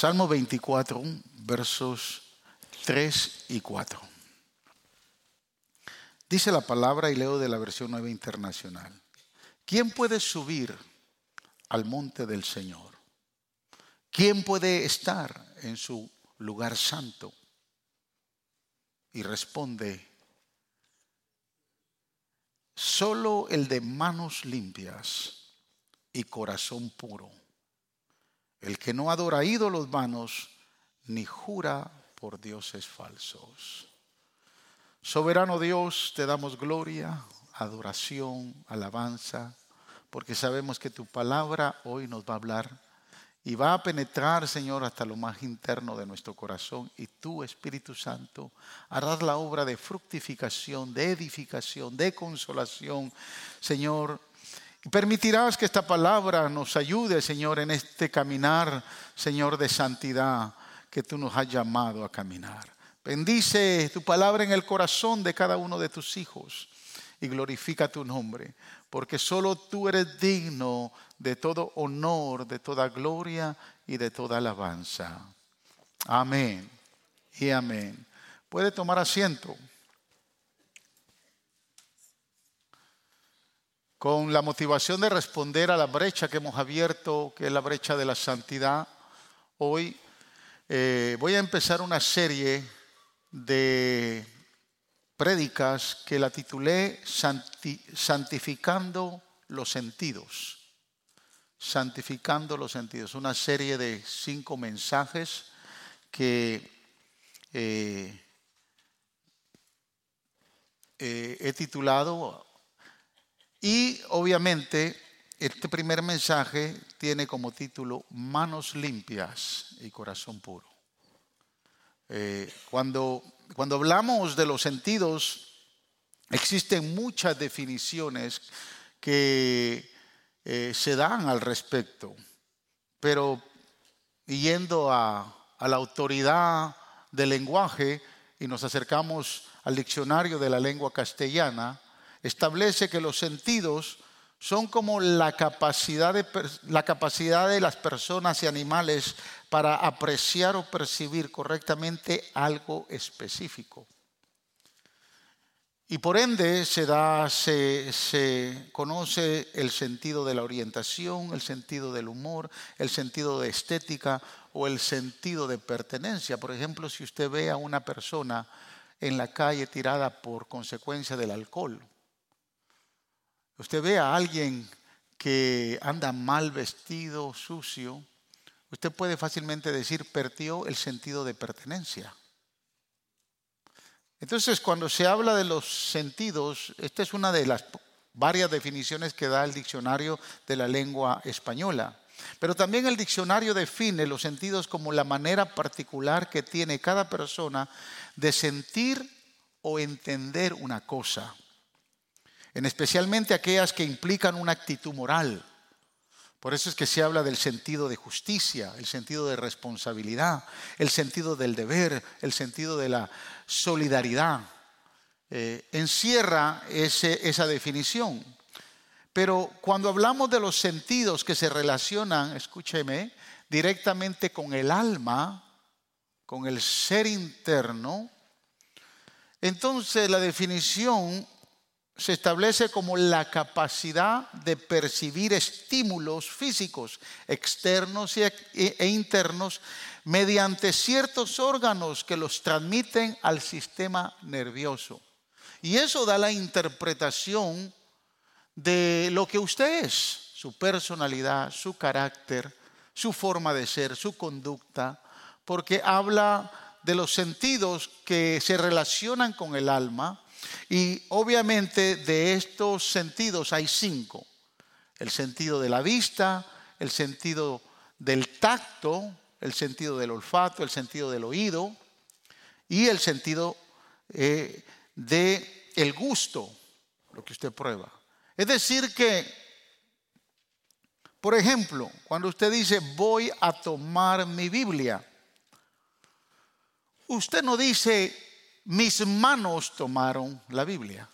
Salmo 24, versos 3 y 4. Dice la palabra y leo de la versión nueva internacional. ¿Quién puede subir al monte del Señor? ¿Quién puede estar en su lugar santo? Y responde, solo el de manos limpias y corazón puro, el que no adora ídolos vanos ni jura por dioses falsos. Soberano Dios, te damos gloria, adoración, alabanza, porque sabemos que tu palabra hoy nos va a hablar y va a penetrar, Señor, hasta lo más interno de nuestro corazón. Y tú, Espíritu Santo, harás la obra de fructificación, de edificación, de consolación, Señor. Permitirás que esta palabra nos ayude, Señor, en este caminar, Señor, de santidad que tú nos has llamado a caminar. Bendice tu palabra en el corazón de cada uno de tus hijos y glorifica tu nombre, porque solo tú eres digno de todo honor, de toda gloria y de toda alabanza. Amén y amén. Puede tomar asiento. Con la motivación de responder a la brecha que hemos abierto, que es la brecha de la santidad, hoy eh, voy a empezar una serie de prédicas que la titulé Santificando los sentidos. Santificando los sentidos. Una serie de cinco mensajes que eh, eh, he titulado y obviamente este primer mensaje tiene como título Manos limpias y corazón puro. Eh, cuando, cuando hablamos de los sentidos, existen muchas definiciones que eh, se dan al respecto, pero yendo a, a la autoridad del lenguaje y nos acercamos al diccionario de la lengua castellana, establece que los sentidos son como la capacidad, de, las personas y animales para apreciar o percibir correctamente algo específico. Y por ende se, da, se, conoce el sentido de la orientación, el sentido del humor, el sentido de estética o el sentido de pertenencia. Por ejemplo, si usted ve a una persona en la calle tirada por consecuencia del alcohol, usted ve a alguien que anda mal vestido, sucio, usted puede fácilmente decir perdió el sentido de pertenencia. Entonces, cuando se habla de los sentidos, esta es una de las varias definiciones que da el diccionario de la lengua española. Pero también el diccionario define los sentidos como la manera particular que tiene cada persona de sentir o entender una cosa en especialmente aquellas que implican una actitud moral. Por eso es que se habla del sentido de justicia, el sentido de responsabilidad, el sentido del deber, el sentido de la solidaridad. Eh, encierra esa definición. Pero cuando hablamos de los sentidos que se relacionan, escúcheme, directamente con el alma, con el ser interno, entonces la definición se establece como la capacidad de percibir estímulos físicos externos e, e internos mediante ciertos órganos que los transmiten al sistema nervioso. Y eso da la interpretación de lo que usted es, su personalidad, su carácter, su forma de ser, su conducta, porque habla de los sentidos que se relacionan con el alma y obviamente de estos sentidos hay cinco. El sentido de la vista, el sentido del tacto, el sentido del olfato, el sentido del oído y el sentido eh, de el gusto, lo que usted prueba. Es decir que, por ejemplo, cuando usted dice voy a tomar mi Biblia, usted no dice mis manos tomaron la Biblia.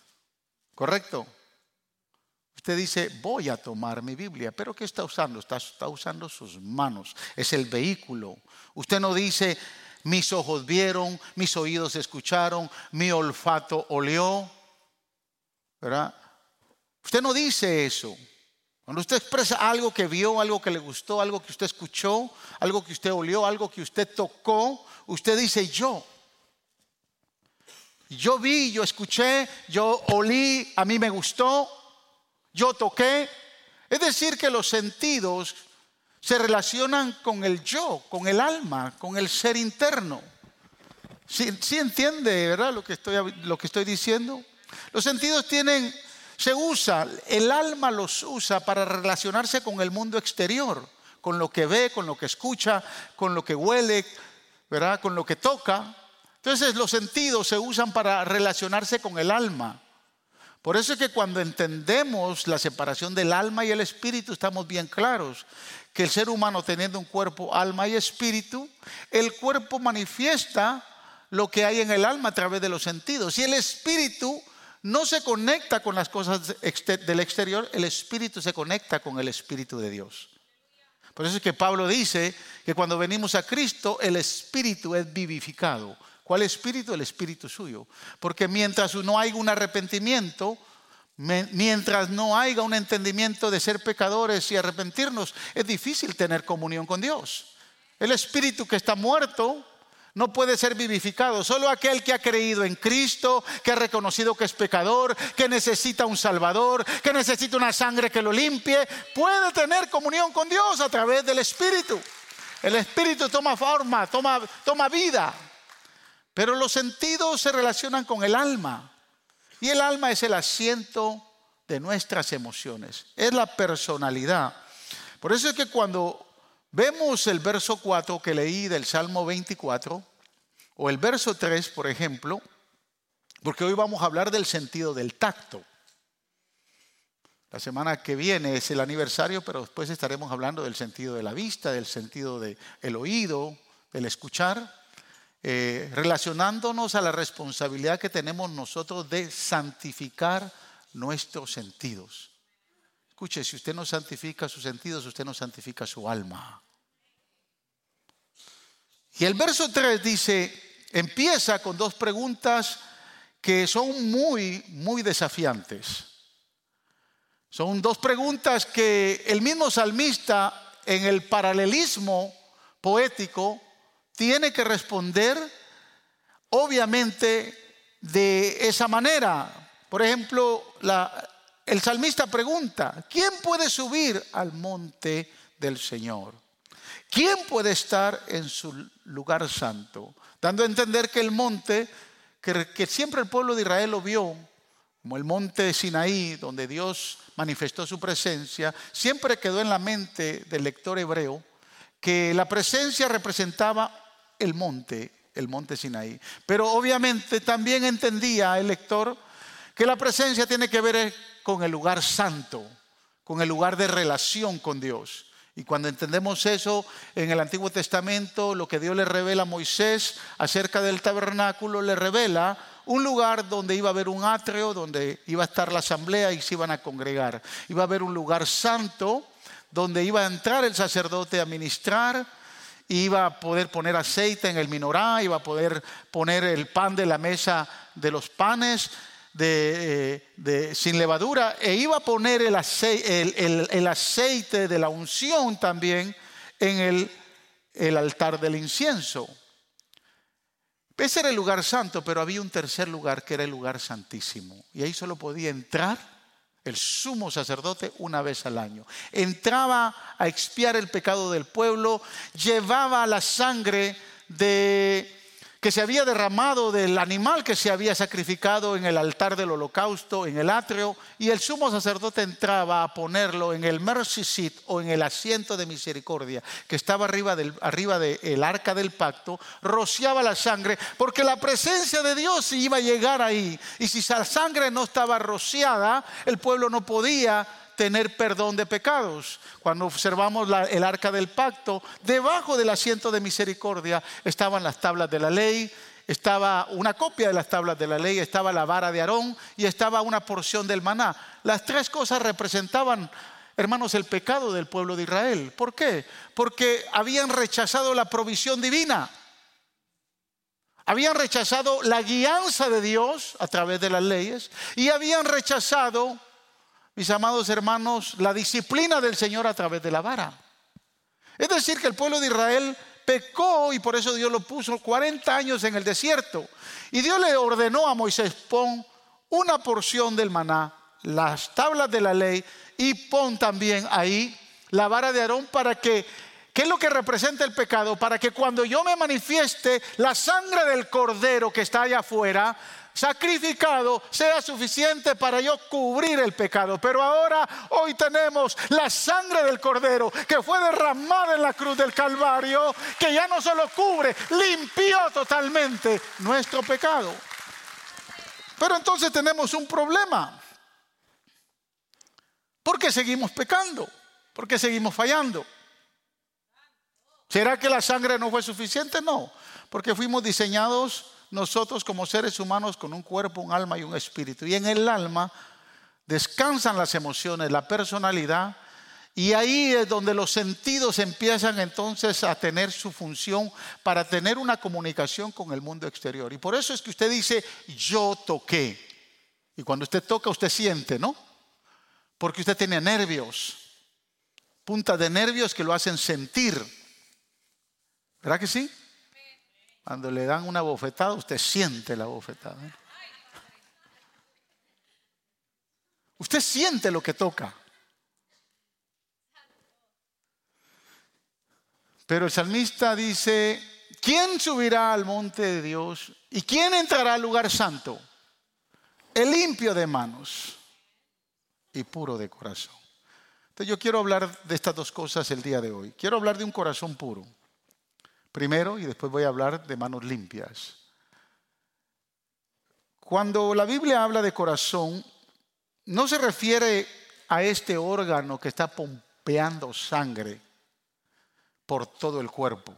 ¿Correcto? Usted dice, voy a tomar mi Biblia, pero ¿qué está usando? Está, usando sus manos, es el vehículo. Usted no dice, mis ojos vieron, mis oídos escucharon, mi olfato olió. ¿Verdad? Usted no dice eso. Cuando usted expresa algo que vio, algo que le gustó, algo que usted escuchó, algo que usted olió, algo que usted tocó, usted dice yo. Yo vi, yo escuché, yo olí, a mí me gustó, yo toqué. Es decir, que los sentidos se relacionan con el yo, con el alma, con el ser interno. ¿Sí, entiende, verdad, lo que, estoy, lo que estoy diciendo? Los sentidos tienen, se usa, el alma los usa para relacionarse con el mundo exterior, con lo que ve, con lo que escucha, con lo que huele, ¿verdad? Con lo que toca. Entonces los sentidos se usan para relacionarse con el alma. Por eso es que cuando entendemos la separación del alma y el espíritu, estamos bien claros que el ser humano teniendo un cuerpo, alma y espíritu, el cuerpo manifiesta lo que hay en el alma a través de los sentidos. Y el espíritu no se conecta con las cosas del exterior, el espíritu se conecta con el espíritu de Dios. Por eso es que Pablo dice que cuando venimos a Cristo, el espíritu es vivificado. ¿Cuál espíritu? El espíritu suyo. Porque mientras no haya un arrepentimiento, mientras no haya un entendimiento de ser pecadores y arrepentirnos, es difícil tener comunión con Dios. El espíritu que está muerto no puede ser vivificado. Solo aquel que ha creído en Cristo, que ha reconocido que es pecador, que necesita un Salvador, que necesita una sangre que lo limpie, puede tener comunión con Dios a través del Espíritu. El Espíritu toma forma, toma, toma vida. Pero los sentidos se relacionan con el alma. Y el alma es el asiento de nuestras emociones. Es la personalidad. Por eso es que cuando vemos el verso 4 que leí del Salmo 24, o el verso 3, por ejemplo, porque hoy vamos a hablar del sentido del tacto. La semana que viene es el aniversario, pero después estaremos hablando del sentido de la vista, del sentido del oído, del escuchar. Eh, relacionándonos a la responsabilidad que tenemos nosotros de santificar nuestros sentidos. Escuche, si usted no santifica sus sentidos, usted no santifica su alma. Y el verso 3 dice, empieza con dos preguntas que son muy, muy desafiantes. Son dos preguntas que el mismo salmista en el paralelismo poético tiene que responder obviamente de esa manera. Por ejemplo, el salmista pregunta, ¿quién puede subir al monte del Señor? ¿Quién puede estar en su lugar santo? Dando a entender que el monte, que, que siempre el pueblo de Israel lo vio, como el monte de Sinaí, donde Dios manifestó su presencia, siempre quedó en la mente del lector hebreo que la presencia representaba el monte, el monte Sinaí. Pero obviamente también entendía el lector que la presencia tiene que ver con el lugar santo, con el lugar de relación con Dios. Y cuando entendemos eso en el Antiguo Testamento, lo que Dios le revela a Moisés acerca del tabernáculo, le revela un lugar donde iba a haber un atrio, donde iba a estar la asamblea y se iban a congregar. Iba a haber un lugar santo donde iba a entrar el sacerdote a ministrar iba a poder poner aceite en el minorá, iba a poder poner el pan de la mesa de los panes de, sin levadura e iba a poner el aceite, el, aceite de la unción también en el altar del incienso. Ese era el lugar santo, pero había un tercer lugar que era el lugar santísimo. Y ahí solo podía entrar el sumo sacerdote una vez al año. Entraba a expiar el pecado del pueblo, llevaba la sangre de que se había derramado del animal que se había sacrificado en el altar del holocausto, en el atrio, y el sumo sacerdote entraba a ponerlo en el mercy seat o en el asiento de misericordia que estaba arriba del arriba arca del pacto, rociaba la sangre, porque la presencia de Dios iba a llegar ahí, y si esa sangre no estaba rociada, el pueblo no podía tener perdón de pecados. Cuando observamos el arca del pacto, debajo del asiento de misericordia estaban las tablas de la ley estaba una copia de las tablas de la ley, estaba la vara de Aarón y estaba una porción del maná. Las tres cosas representaban, hermanos, el pecado del pueblo de Israel. ¿Por qué? Porque habían rechazado la provisión divina. Habían rechazado la guianza de Dios a través de las leyes y habían rechazado, mis amados hermanos, la disciplina del Señor a través de la vara. Es decir, que el pueblo de Israel pecó y por eso Dios lo puso 40 años en el desierto. Y Dios le ordenó a Moisés, pon una porción del maná, las tablas de la ley y pon también ahí la vara de Aarón para que, ¿qué es lo que representa el pecado? Para que cuando yo me manifieste, la sangre del cordero que está allá afuera sacrificado sea suficiente para yo cubrir el pecado. Pero ahora, hoy tenemos la sangre del Cordero que fue derramada en la cruz del Calvario, que ya no solo cubre, limpió totalmente nuestro pecado. Pero entonces tenemos un problema. ¿Por qué seguimos pecando? ¿Por qué seguimos fallando? ¿Será que la sangre no fue suficiente? No, porque fuimos diseñados nosotros como seres humanos con un cuerpo, un alma y un espíritu. Y en el alma descansan las emociones, la personalidad, y ahí es donde los sentidos empiezan entonces a tener su función para tener una comunicación con el mundo exterior. Y por eso es que usted dice, yo toqué. Y cuando usted toca, usted siente, ¿no? Porque usted tiene nervios, puntas de nervios que lo hacen sentir. ¿Verdad que sí? Cuando le dan una bofetada, usted siente la bofetada. Usted siente lo que toca. Pero el salmista dice, ¿quién subirá al monte de Dios y quién entrará al lugar santo? El limpio de manos y puro de corazón. Entonces yo quiero hablar de estas dos cosas el día de hoy. Quiero hablar de un corazón puro primero y después voy a hablar de manos limpias. Cuando la Biblia habla de corazón, no se refiere a este órgano que está pompeando sangre por todo el cuerpo,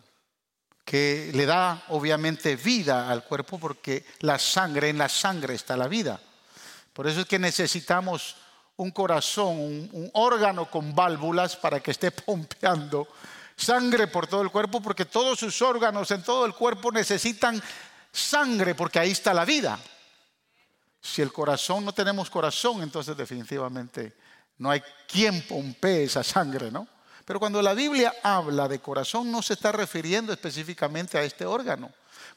que le da obviamente vida al cuerpo porque la sangre, en la sangre está la vida. Por eso es que necesitamos un corazón, un, un órgano con válvulas para que esté pompeando sangre por todo el cuerpo porque todos sus órganos en todo el cuerpo necesitan sangre porque ahí está la vida. Si el corazón no tenemos corazón, entonces definitivamente no hay quien pompee esa sangre, ¿no? Pero cuando la Biblia habla de corazón no se está refiriendo específicamente a este órgano.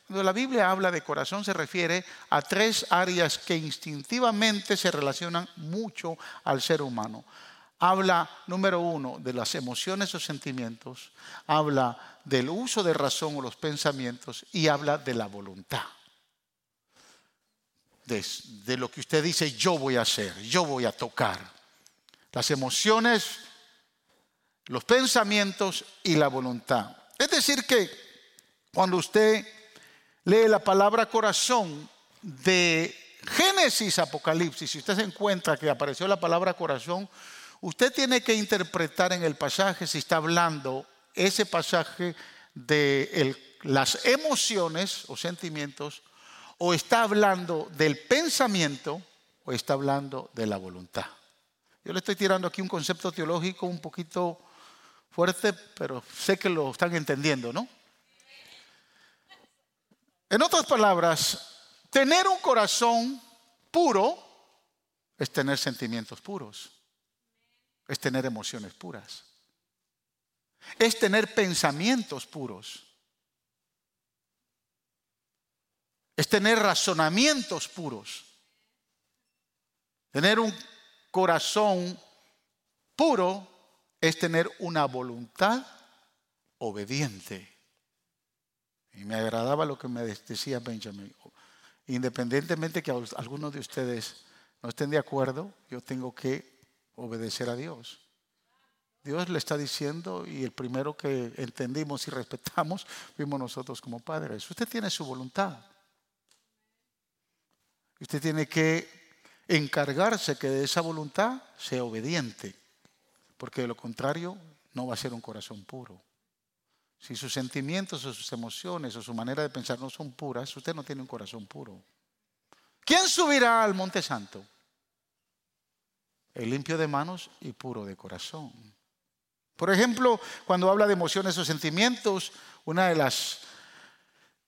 Cuando la Biblia habla de corazón se refiere a tres áreas que instintivamente se relacionan mucho al ser humano habla, número uno, de las emociones o sentimientos, habla del uso de razón o los pensamientos y habla de la voluntad. De, lo que usted dice, yo voy a hacer, yo voy a tocar. Las emociones, los pensamientos y la voluntad. Es decir, que cuando usted lee la palabra corazón de Génesis, Apocalipsis, si usted se encuentra que apareció la palabra corazón, Usted tiene que interpretar en el pasaje si está hablando ese pasaje de las emociones o sentimientos, o está hablando del pensamiento, o está hablando de la voluntad. Yo le estoy tirando aquí un concepto teológico un poquito fuerte, pero sé que lo están entendiendo, ¿no? En otras palabras, tener un corazón puro es tener sentimientos puros es tener emociones puras. Es tener pensamientos puros. Es tener razonamientos puros. Tener un corazón puro es tener una voluntad obediente. Y me agradaba lo que me decía Benjamin. Independientemente que algunos de ustedes no estén de acuerdo, yo tengo que obedecer a Dios. Dios le está diciendo y el primero que entendimos y respetamos fuimos nosotros como padres. Usted tiene su voluntad. Usted tiene que encargarse que de esa voluntad sea obediente, porque de lo contrario no va a ser un corazón puro. Si sus sentimientos o sus emociones o su manera de pensar no son puras, usted no tiene un corazón puro. ¿Quién subirá al monte santo? El limpio de manos y puro de corazón. Por ejemplo, cuando habla de emociones o sentimientos, una de las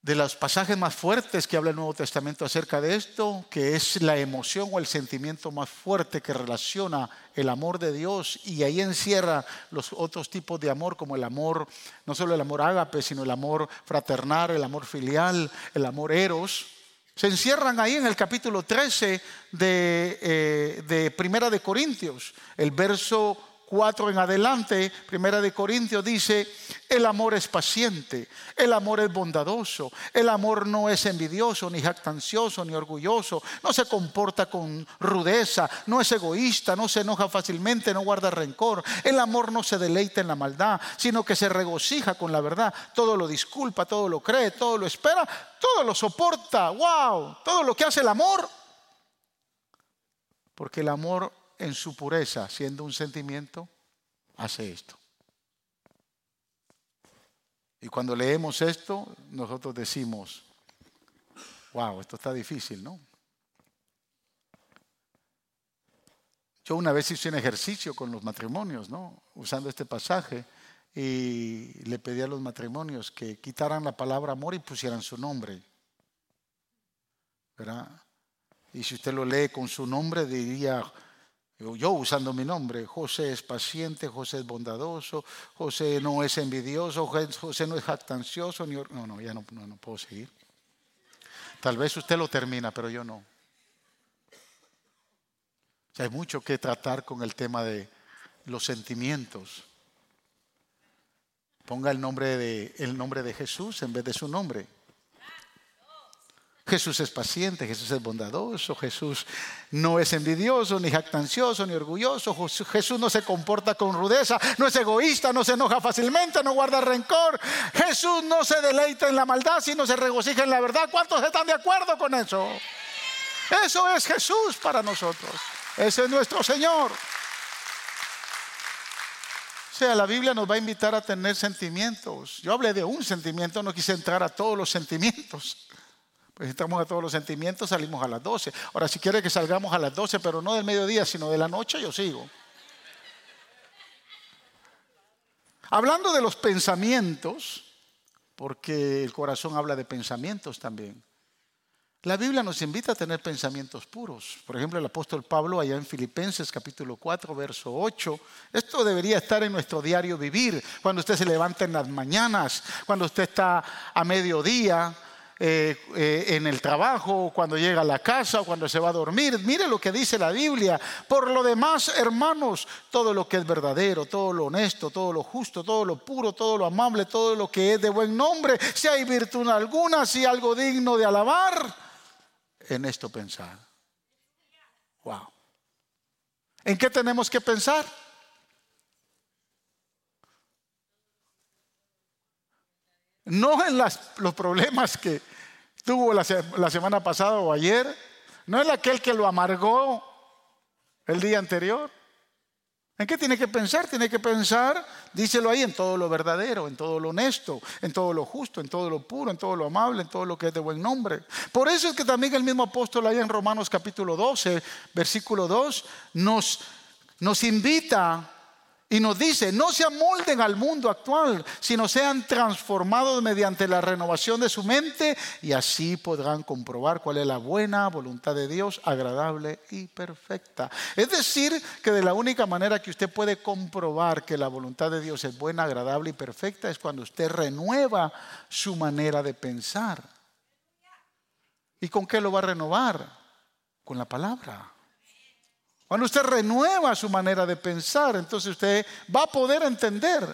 de los pasajes más fuertes que habla el Nuevo Testamento acerca de esto, que es la emoción o el sentimiento más fuerte que relaciona el amor de Dios y ahí encierra los otros tipos de amor como el amor, no solo el amor ágape, sino el amor fraternal, el amor filial, el amor eros. Se encierran ahí en el capítulo 13 de, eh, de Primera de Corintios, el verso 4 en adelante, Primera de Corintios dice, el amor es paciente, el amor es bondadoso, el amor no es envidioso, ni jactancioso, ni orgulloso, no se comporta con rudeza, no es egoísta, no se enoja fácilmente, no guarda rencor. El amor no se deleita en la maldad, sino que se regocija con la verdad. Todo lo disculpa, todo lo cree, todo lo espera, todo lo soporta. ¡Wow! Todo lo que hace el amor. Porque el amor en su pureza, siendo un sentimiento, hace esto. Y cuando leemos esto, nosotros decimos, wow, esto está difícil, ¿no? Yo una vez hice un ejercicio con los matrimonios, ¿no? Usando este pasaje y le pedí a los matrimonios que quitaran la palabra amor y pusieran su nombre. ¿Verdad? Y si usted lo lee con su nombre, diría yo usando mi nombre, José es paciente, José es bondadoso, José no es envidioso, José no es jactancioso, ni... no, no, ya no, no, puedo seguir. Tal vez usted lo termina, pero yo no. hay mucho que tratar con el tema de los sentimientos. Ponga el nombre de, el nombre de Jesús en vez de su nombre. Jesús es paciente, Jesús es bondadoso, Jesús no es envidioso, ni jactancioso, ni orgulloso. Jesús no se comporta con rudeza, no es egoísta, no se enoja fácilmente, no guarda rencor. Jesús no se deleita en la maldad, sino se regocija en la verdad. ¿Cuántos están de acuerdo con eso? Eso es Jesús para nosotros. Ese es nuestro Señor. O sea, la Biblia nos va a invitar a tener sentimientos. Yo hablé de un sentimiento, no quise entrar a todos los sentimientos. Pues estamos a todos los sentimientos, salimos a las 12. Ahora, si quiere que salgamos a las 12, pero no del mediodía, sino de la noche, yo sigo. Hablando de los pensamientos, porque el corazón habla de pensamientos también. La Biblia nos invita a tener pensamientos puros. Por ejemplo, el apóstol Pablo allá en Filipenses capítulo 4, verso 8. Esto debería estar en nuestro diario vivir. Cuando usted se levanta en las mañanas, cuando usted está a mediodía, eh, eh, en el trabajo, cuando llega a la casa, o cuando se va a dormir. Mire lo que dice la Biblia. Por lo demás, hermanos, todo lo que es verdadero, todo lo honesto, todo lo justo, todo lo puro, todo lo amable, todo lo que es de buen nombre, si hay virtud alguna, si algo digno de alabar, en esto pensar. Wow. ¿En qué tenemos que pensar? No en los problemas que tuvo la, semana pasada o ayer. No en aquel que lo amargó el día anterior. ¿En qué tiene que pensar? Tiene que pensar, díselo ahí, en todo lo verdadero, en todo lo honesto, en todo lo justo, en todo lo puro, en todo lo amable, en todo lo que es de buen nombre. Por eso es que también el mismo apóstol ahí en Romanos capítulo 12, versículo 2, nos, nos invita y nos dice, no se amolden al mundo actual, sino sean transformados mediante la renovación de su mente y así podrán comprobar cuál es la buena voluntad de Dios, agradable y perfecta. Es decir, que de la única manera que usted puede comprobar que la voluntad de Dios es buena, agradable y perfecta es cuando usted renueva su manera de pensar. ¿Y con qué lo va a renovar? Con la palabra. Cuando usted renueva su manera de pensar, entonces usted va a poder entender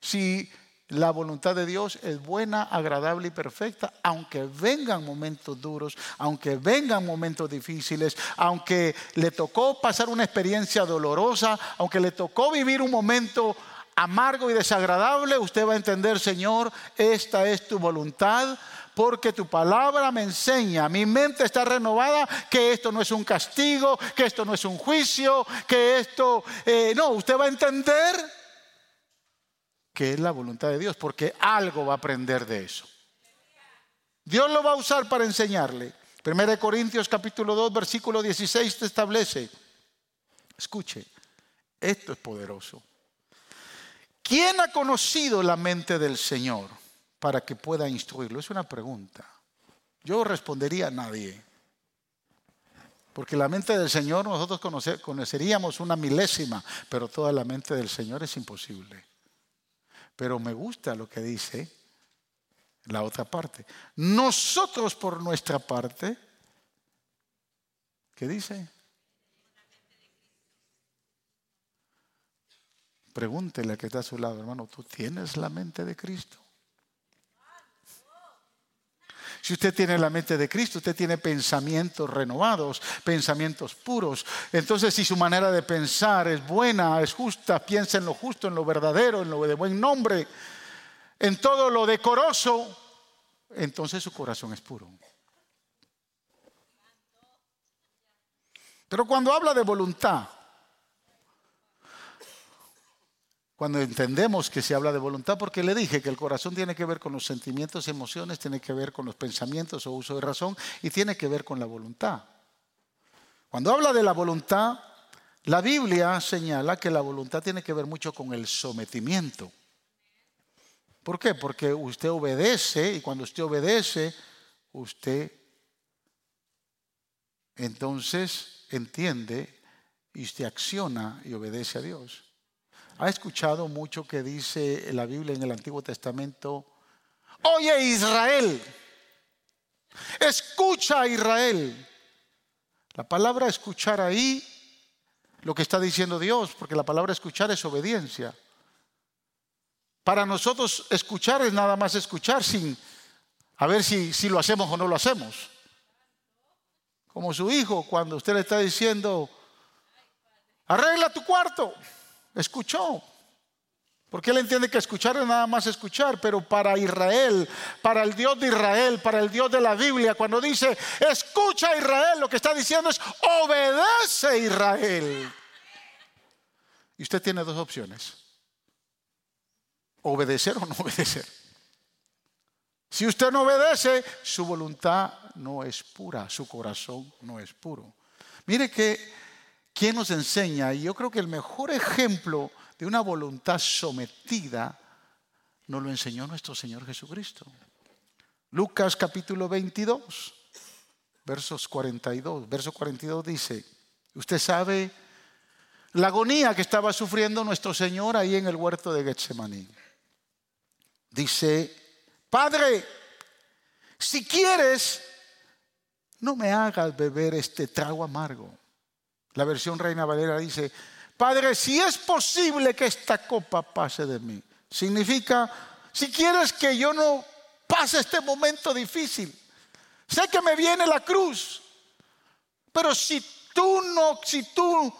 si la voluntad de Dios es buena, agradable y perfecta, aunque vengan momentos duros, aunque vengan momentos difíciles, aunque le tocó pasar una experiencia dolorosa, aunque le tocó vivir un momento amargo y desagradable, usted va a entender, Señor, esta es tu voluntad, porque tu palabra me enseña, mi mente está renovada, que esto no es un castigo, que esto no es un juicio, que esto, eh, no, usted va a entender que es la voluntad de Dios, porque algo va a aprender de eso. Dios lo va a usar para enseñarle. 1 Corintios capítulo 2, versículo 16 te establece, escuche, esto es poderoso. ¿Quién ha conocido la mente del Señor para que pueda instruirlo? Es una pregunta. Yo respondería a nadie. Porque la mente del Señor nosotros conoceríamos una milésima, pero toda la mente del Señor es imposible. Pero me gusta lo que dice la otra parte. Nosotros por nuestra parte, ¿qué dice? Pregúntele a que está a su lado, hermano, ¿tú tienes la mente de Cristo? Si usted tiene la mente de Cristo, usted tiene pensamientos renovados, pensamientos puros. Entonces, si su manera de pensar es buena, es justa, piensa en lo justo, en lo verdadero, en lo de buen nombre, en todo lo decoroso, entonces su corazón es puro. Pero cuando habla de voluntad, cuando entendemos que se habla de voluntad, porque le dije que el corazón tiene que ver con los sentimientos, emociones, tiene que ver con los pensamientos o uso de razón y tiene que ver con la voluntad. Cuando habla de la voluntad, la Biblia señala que la voluntad tiene que ver mucho con el sometimiento. ¿Por qué? Porque usted obedece y cuando usted obedece, usted entonces entiende y usted acciona y obedece a Dios. ¿Ha escuchado mucho que dice la Biblia en el Antiguo Testamento? Oye Israel, escucha Israel. La palabra escuchar ahí, lo que está diciendo Dios, porque la palabra escuchar es obediencia. Para nosotros escuchar es nada más escuchar sin a ver si, si lo hacemos o no lo hacemos. Como su hijo cuando usted le está diciendo, arregla tu cuarto. Escuchó. Porque él entiende que escuchar es nada más escuchar, pero para Israel, para el Dios de Israel, para el Dios de la Biblia, cuando dice, escucha Israel, lo que está diciendo es, obedece Israel. Y usted tiene dos opciones obedecer o no obedecer. Si usted no obedece, su voluntad no es pura, su corazón no es puro. Mire que, ¿quién nos enseña? Y yo creo que el mejor ejemplo de una voluntad sometida nos lo enseñó nuestro Señor Jesucristo. Lucas capítulo 22, versos 42. Verso 42 dice, usted sabe la agonía que estaba sufriendo nuestro Señor ahí en el huerto de Getsemaní. Dice, Padre, si quieres, no me hagas beber este trago amargo. La versión Reina Valera dice, Padre, si es posible que esta copa pase de mí. Significa, si quieres que yo no pase este momento difícil. Sé que me viene la cruz, pero si tú no, si tú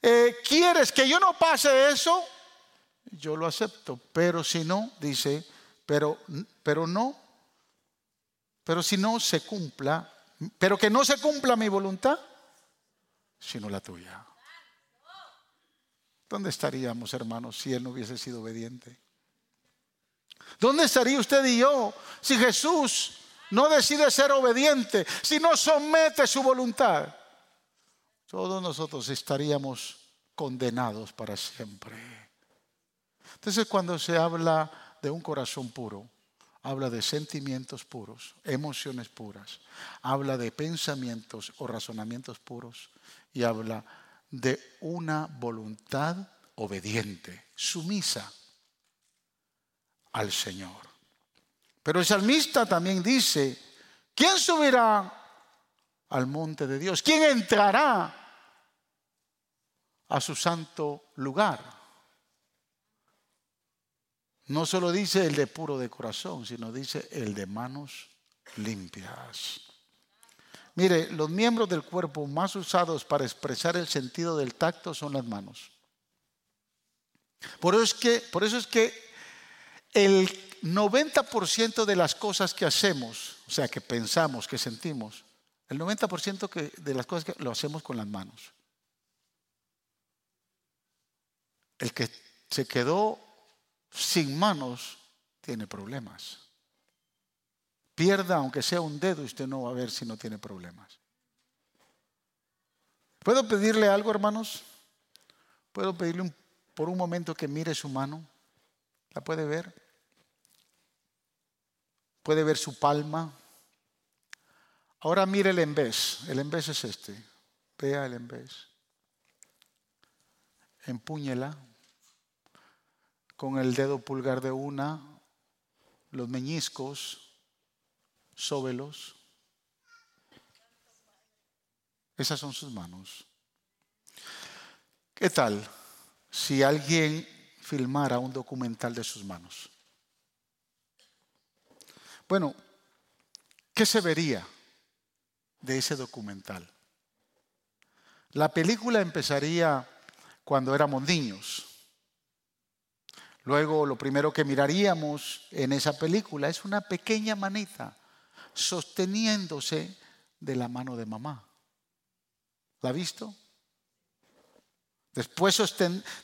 eh, quieres que yo no pase eso, yo lo acepto. Pero si no, dice, pero, pero no, pero si no se cumpla, pero que no se cumpla mi voluntad, sino la tuya. ¿Dónde estaríamos, hermanos, si Él no hubiese sido obediente? ¿Dónde estaría usted y yo si Jesús no decide ser obediente, si no somete su voluntad? Todos nosotros estaríamos condenados para siempre. Entonces cuando se habla de un corazón puro, habla de sentimientos puros, emociones puras, habla de pensamientos o razonamientos puros y habla de una voluntad obediente, sumisa al Señor. Pero el salmista también dice, ¿quién subirá al monte de Dios? ¿Quién entrará a su santo lugar? No solo dice el de puro de corazón, sino dice el de manos limpias. Mire, los miembros del cuerpo más usados para expresar el sentido del tacto son las manos. Por eso es que, por eso es que el 90% de las cosas que hacemos, o sea, que pensamos, que sentimos, el 90% de las cosas que lo hacemos con las manos. El que se quedó sin manos tiene problemas. Pierda aunque sea un dedo, usted no va a ver si no tiene problemas. ¿Puedo pedirle algo, hermanos? ¿Puedo pedirle por un momento que mire su mano? ¿La puede ver? ¿Puede ver su palma? Ahora mire el embés. El embés es este. Vea el embés. Empúñela con el dedo pulgar de una, los meñiscos, sóbelos. Esas son sus manos. ¿Qué tal si alguien filmara un documental de sus manos? Bueno, ¿qué se vería de ese documental? La película empezaría cuando éramos niños. Luego lo primero que miraríamos en esa película es una pequeña manita sosteniéndose de la mano de mamá. ¿La ha visto? Después,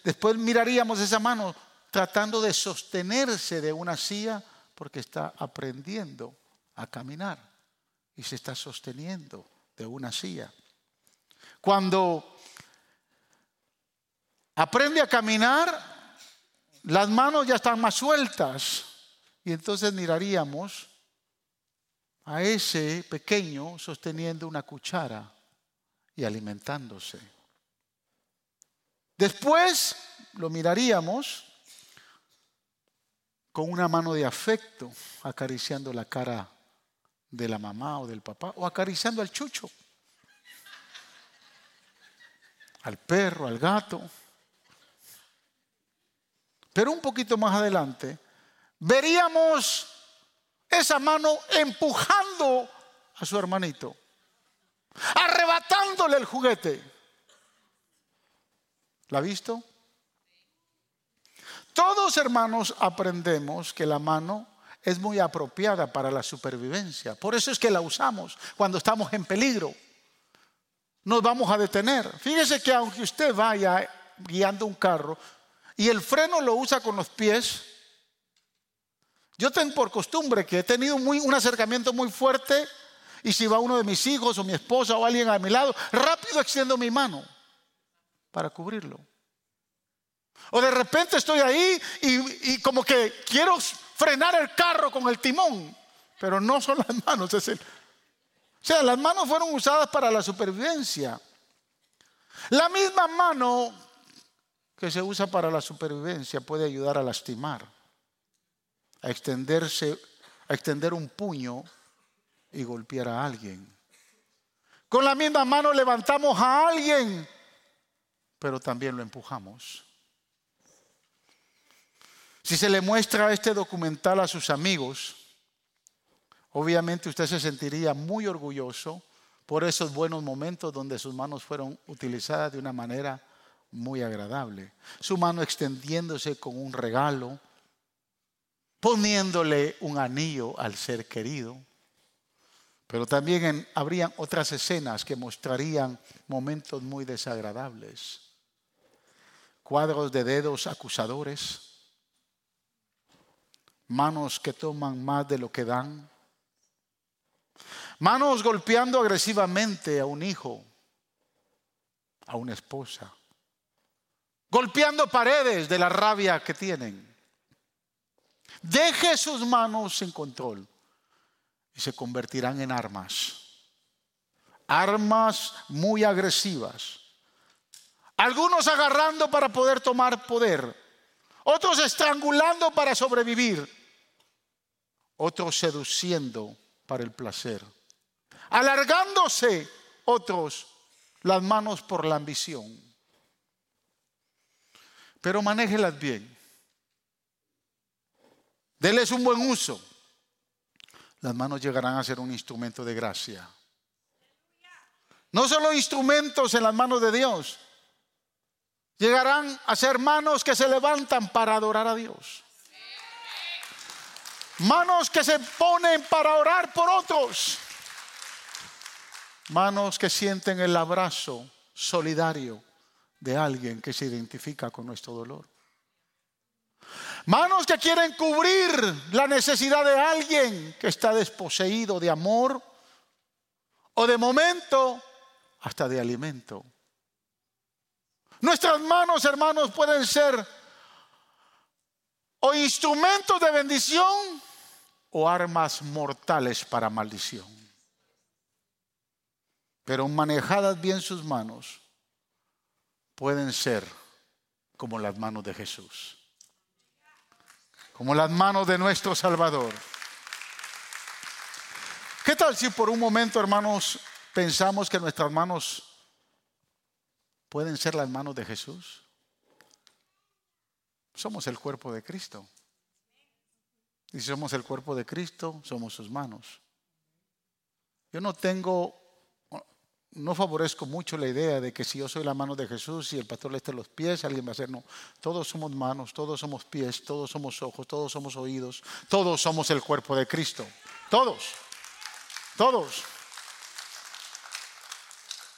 después miraríamos esa mano tratando de sostenerse de una silla porque está aprendiendo a caminar y se está sosteniendo de una silla. Cuando aprende a caminar, las manos ya están más sueltas y entonces miraríamos a ese pequeño sosteniendo una cuchara y alimentándose. Después lo miraríamos con una mano de afecto, acariciando la cara de la mamá o del papá, o acariciando al chucho, al perro, al gato. Pero un poquito más adelante, veríamos esa mano empujando a su hermanito arrebatándole el juguete. ¿La ha visto? Todos hermanos aprendemos que la mano es muy apropiada para la supervivencia. Por eso es que la usamos cuando estamos en peligro. Nos vamos a detener. Fíjese que aunque usted vaya guiando un carro y el freno lo usa con los pies, yo tengo por costumbre que he tenido un acercamiento muy fuerte y si va uno de mis hijos o mi esposa o alguien a mi lado, rápido extiendo mi mano para cubrirlo. O de repente estoy ahí y, como que quiero frenar el carro con el timón, pero no son las manos. Es o sea, las manos fueron usadas para la supervivencia. La misma mano que se usa para la supervivencia puede ayudar a lastimar, a extenderse, a extender un puño y golpear a alguien. Con la misma mano levantamos a alguien, pero también lo empujamos. Si se le muestra este documental a sus amigos, obviamente usted se sentiría muy orgulloso por esos buenos momentos donde sus manos fueron utilizadas de una manera muy agradable. Su mano extendiéndose con un regalo, poniéndole un anillo al ser querido pero también habrían otras escenas que mostrarían momentos muy desagradables. Cuadros de dedos acusadores, manos que toman más de lo que dan, manos golpeando agresivamente a un hijo, a una esposa, golpeando paredes de la rabia que tienen. Deje sus manos sin control y se convertirán en armas. Armas muy agresivas. Algunos agarrando para poder tomar poder. Otros estrangulando para sobrevivir. Otros seduciendo para el placer. Alargándose otros las manos por la ambición. Pero manéjelas bien. Deles un buen uso las manos llegarán a ser un instrumento de gracia. No solo instrumentos en las manos de Dios, llegarán a ser manos que se levantan para adorar a Dios. Manos que se ponen para orar por otros. Manos que sienten el abrazo solidario de alguien que se identifica con nuestro dolor. Manos que quieren cubrir la necesidad de alguien que está desposeído de amor o de momento hasta de alimento. Nuestras manos, hermanos, pueden ser o instrumentos de bendición o armas mortales para maldición. Pero manejadas bien sus manos, pueden ser como las manos de Jesús, como las manos de nuestro Salvador. ¿Qué tal si por un momento, hermanos, pensamos que nuestras manos pueden ser las manos de Jesús? Somos el cuerpo de Cristo. Y si somos el cuerpo de Cristo, somos sus manos. Yo no tengo, no favorezco mucho la idea de que si yo soy la mano de Jesús y el pastor le esté los pies, alguien va a ser, no. Todos somos manos, todos somos pies, todos somos ojos, todos somos oídos, todos somos el cuerpo de Cristo. Todos. Todos.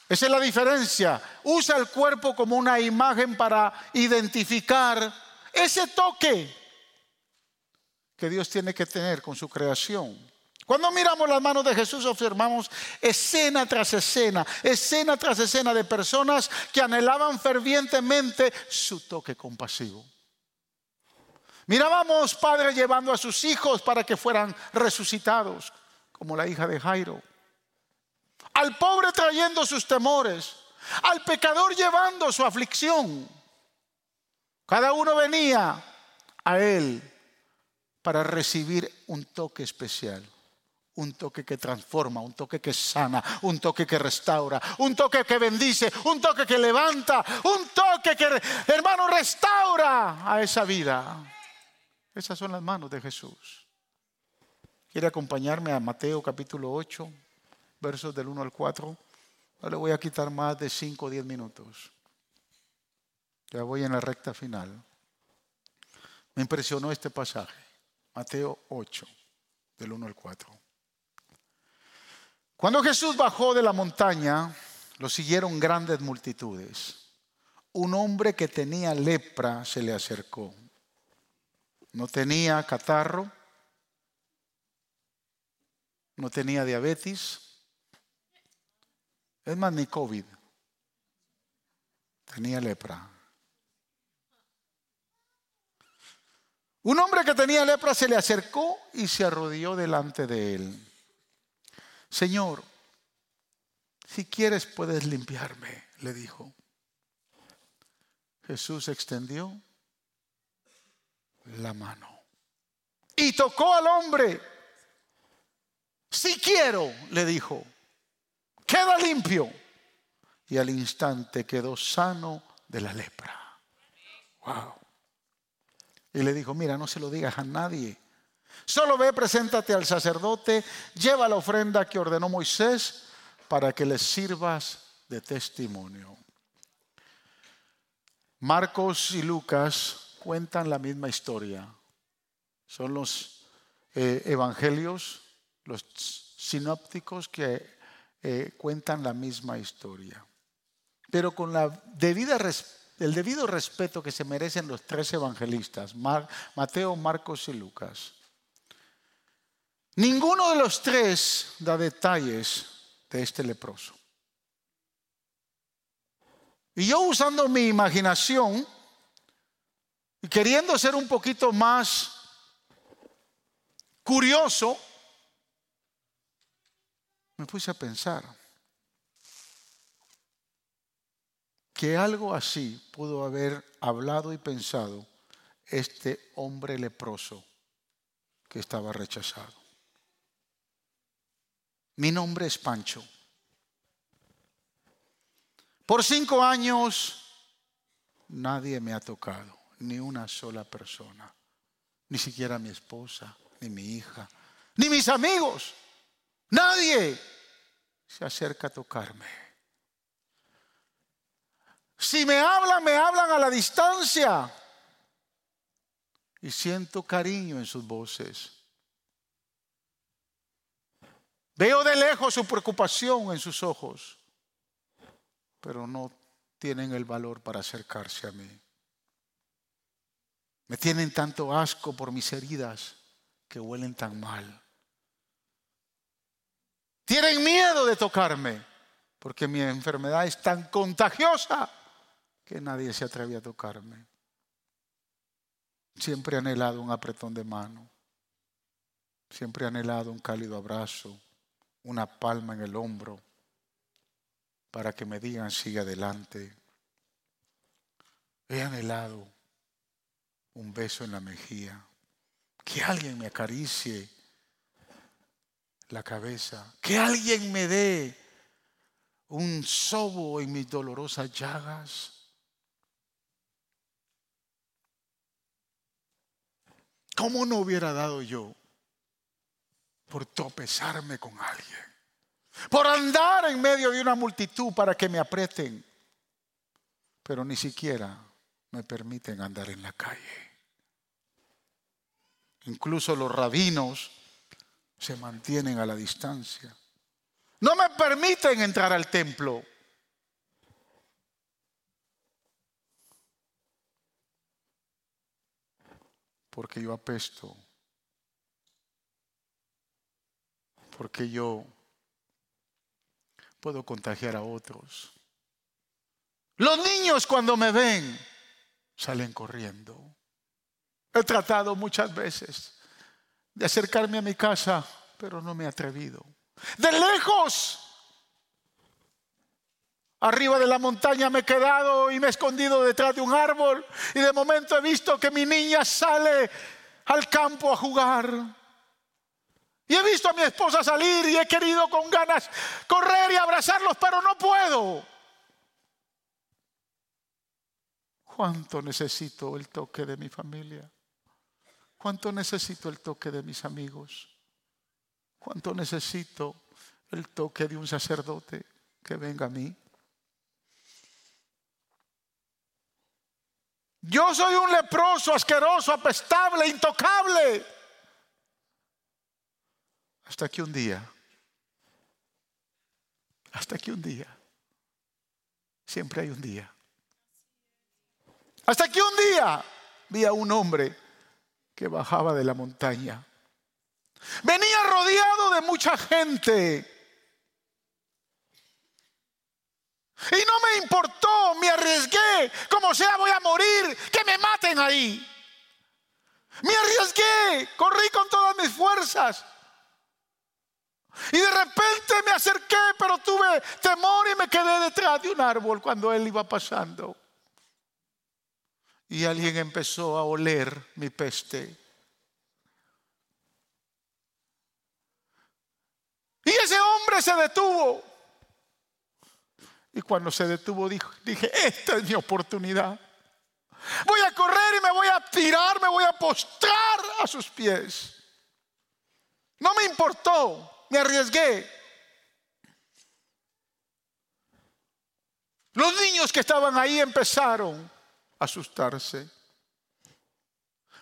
Esa es la diferencia. Usa el cuerpo como una imagen para identificar ese toque que Dios tiene que tener con su creación. Cuando miramos las manos de Jesús observamos escena tras escena, escena tras escena de personas que anhelaban fervientemente su toque compasivo. Mirábamos padres llevando a sus hijos para que fueran resucitados como la hija de Jairo. Al pobre trayendo sus temores, al pecador llevando su aflicción. Cada uno venía a él para recibir un toque especial, un toque que transforma, un toque que sana, un toque que restaura, un toque que bendice, un toque que levanta, un toque que, hermano, restaura a esa vida. Esas son las manos de Jesús. ¿Quiere acompañarme a Mateo capítulo 8, versos del 1 al 4? No le voy a quitar más de 5 o 10 minutos. Ya voy en la recta final. Me impresionó este pasaje. Mateo 8, del 1 al 4. Cuando Jesús bajó de la montaña, lo siguieron grandes multitudes. Un hombre que tenía lepra se le acercó. No tenía catarro, no tenía diabetes, es más, ni COVID, tenía lepra. Un hombre que tenía lepra se le acercó y se arrodilló delante de él. Señor, si quieres puedes limpiarme, le dijo. Jesús extendió la mano y tocó al hombre si quiero, le dijo, queda limpio. Y al instante quedó sano de la lepra. Wow. Y le dijo, mira, no se lo digas a nadie. Solo ve, preséntate al sacerdote, lleva la ofrenda que ordenó Moisés para que les sirvas de testimonio. Marcos y Lucas cuentan la misma historia. Son los eh, evangelios los sinópticos que eh, cuentan la misma historia. Pero con el debido respeto que se merecen los tres evangelistas, Mateo, Marcos y Lucas. Ninguno de los tres da detalles de este leproso. Y yo usando mi imaginación y queriendo ser un poquito más curioso, me puse a pensar que algo así pudo haber hablado y pensado este hombre leproso que estaba rechazado. Mi nombre es Pancho. Por cinco años nadie me ha tocado, ni una sola persona, ni siquiera mi esposa, ni mi hija, ni mis amigos. Nadie se acerca a tocarme. Si me hablan, me hablan a la distancia. Y siento cariño en sus voces. Veo de lejos su preocupación en sus ojos, pero no tienen el valor para acercarse a mí. Me tienen tanto asco por mis heridas que huelen tan mal. Tienen miedo de tocarme porque mi enfermedad es tan contagiosa que nadie se atreve a tocarme. Siempre he anhelado un apretón de mano. Siempre he anhelado un cálido abrazo, una palma en el hombro, para que me digan sigue adelante. He anhelado un beso en la mejilla, que alguien me acaricie la cabeza, que alguien me dé un sobo en mis dolorosas llagas. ¿Cómo no hubiera dado yo por tropezarme con alguien? Por andar en medio de una multitud para que me aprieten. Pero ni siquiera me permiten andar en la calle. Incluso los rabinos se mantienen a la distancia. No me permiten entrar al templo. Porque yo apesto. Porque yo puedo contagiar a otros. Los niños cuando me ven salen corriendo. He tratado muchas veces de acercarme a mi casa, pero no me he atrevido. De lejos, arriba de la montaña me he quedado y me he escondido detrás de un árbol y de momento he visto que mi niña sale al campo a jugar. Y he visto a mi esposa salir y he querido con ganas correr y abrazarlos, pero no puedo. ¿Cuánto necesito el toque de mi familia? ¿Cuánto necesito el toque de mis amigos? ¿Cuánto necesito el toque de un sacerdote que venga a mí? Yo soy un leproso, asqueroso, apestable, intocable. Hasta que un día, hasta que un día, siempre hay un día. Hasta que un día vi a un hombre que bajaba de la montaña. Venía rodeado de mucha gente. Y no me importó, me arriesgué, como sea voy a morir, que me maten ahí. Me arriesgué, corrí con todas mis fuerzas. Y de repente me acerqué, pero tuve temor y me quedé detrás de un árbol cuando él iba pasando y alguien empezó a oler mi peste. Y ese hombre se detuvo. Y cuando se detuvo dijo, dije, esta es mi oportunidad. Voy a correr y me voy a tirar, me voy a postrar a sus pies. No me importó, me arriesgué. Los niños que estaban ahí empezaron asustarse.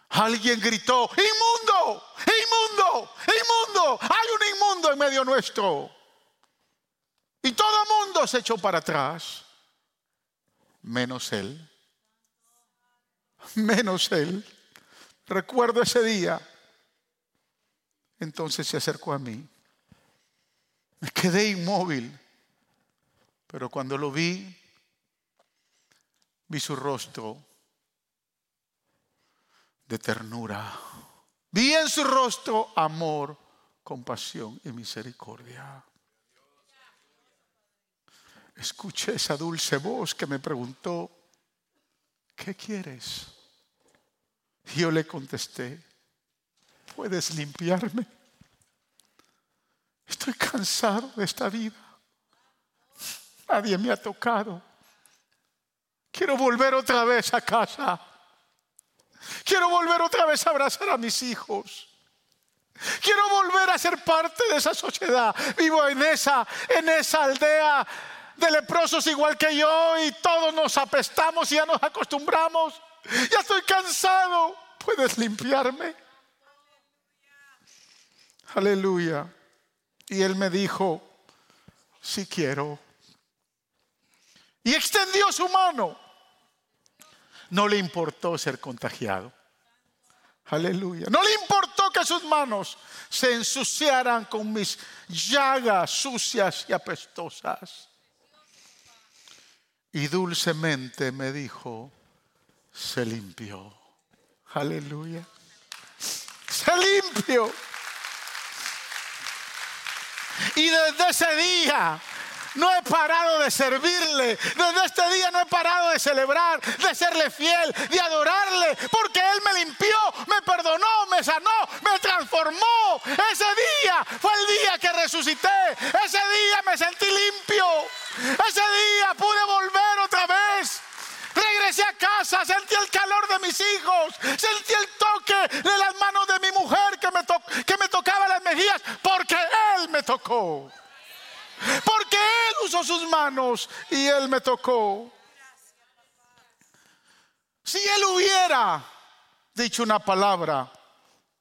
Alguien gritó, inmundo, inmundo, inmundo, hay un inmundo en medio nuestro. Y todo el mundo se echó para atrás, menos él, menos él. Recuerdo ese día. Entonces se acercó a mí. Me quedé inmóvil, pero cuando lo vi, vi su rostro de ternura. Vi en su rostro amor, compasión y misericordia. Escuché esa dulce voz que me preguntó, ¿qué quieres? Y yo le contesté, ¿puedes limpiarme? Estoy cansado de esta vida. Nadie me ha tocado. Quiero volver otra vez a casa. Quiero volver otra vez a abrazar a mis hijos. Quiero volver a ser parte de esa sociedad. Vivo en esa, en esa aldea de leprosos igual que yo y todos nos apestamos y ya nos acostumbramos. Ya estoy cansado. ¿Puedes limpiarme? Aleluya. Y él me dijo, si quiero. Y extendió su mano no le importó ser contagiado. Aleluya. No le importó que sus manos se ensuciaran con mis llagas sucias y apestosas. Y dulcemente me dijo, se limpió. Aleluya. Se limpió. Y desde ese día no he parado de servirle. Desde este día no he parado de celebrar, de serle fiel, de adorarle. Porque Él me limpió, me perdonó, me sanó, me transformó. Ese día fue el día que resucité. Ese día me sentí limpio. Ese día pude volver otra vez. Regresé a casa, sentí el calor de mis hijos, sentí el toque de las manos de mi mujer que me, que me tocaba las mejillas, porque Él me tocó. Porque Él usó sus manos y Él me tocó. Si Él hubiera dicho una palabra,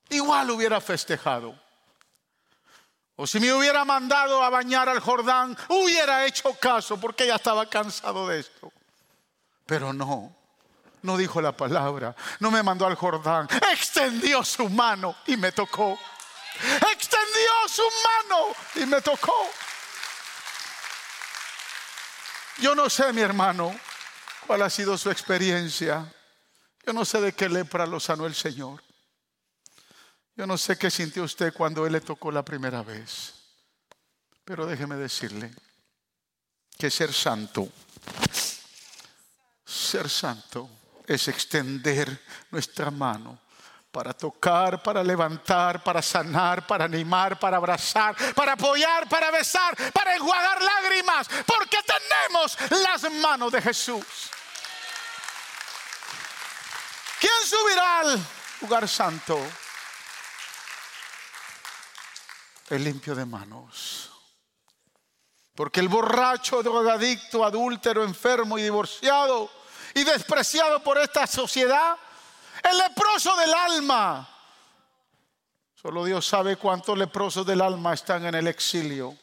igual hubiera festejado. O si me hubiera mandado a bañar al Jordán, hubiera hecho caso porque ya estaba cansado de esto. Pero no, no dijo la palabra, no me mandó al Jordán, extendió su mano y me tocó. Extendió su mano y me tocó. Yo no sé, mi hermano, cuál ha sido su experiencia. Yo no sé de qué lepra lo sanó el Señor. Yo no sé qué sintió usted cuando Él le tocó la primera vez. Pero déjeme decirle que ser santo, ser santo es extender nuestra mano para tocar, para levantar, para sanar, para animar, para abrazar, para apoyar, para besar, para enjuagar lágrimas, porque tenemos las manos de Jesús. ¿Quién subirá al lugar santo? El limpio de manos. Porque el borracho, drogadicto, adúltero, enfermo y divorciado y despreciado por esta sociedad el leproso del alma. Solo Dios sabe cuántos leprosos del alma están en el exilio.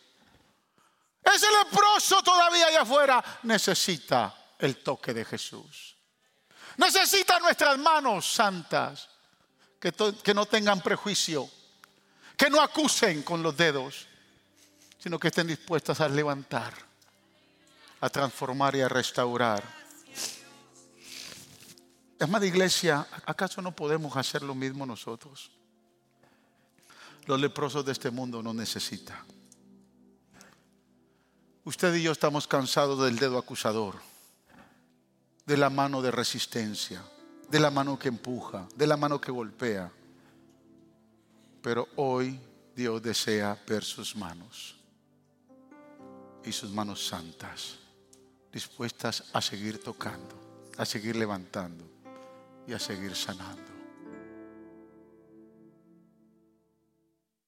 Ese leproso todavía allá afuera necesita el toque de Jesús. Necesita nuestras manos santas que, que no tengan prejuicio, que no acusen con los dedos, sino que estén dispuestas a levantar, a transformar y a restaurar. Amada iglesia, ¿acaso no podemos hacer lo mismo nosotros? Los leprosos de este mundo no necesitan. Usted y yo estamos cansados del dedo acusador, de la mano de resistencia, de la mano que empuja, de la mano que golpea. Pero hoy Dios desea ver sus manos y sus manos santas, dispuestas a seguir tocando, a seguir levantando y a seguir sanando.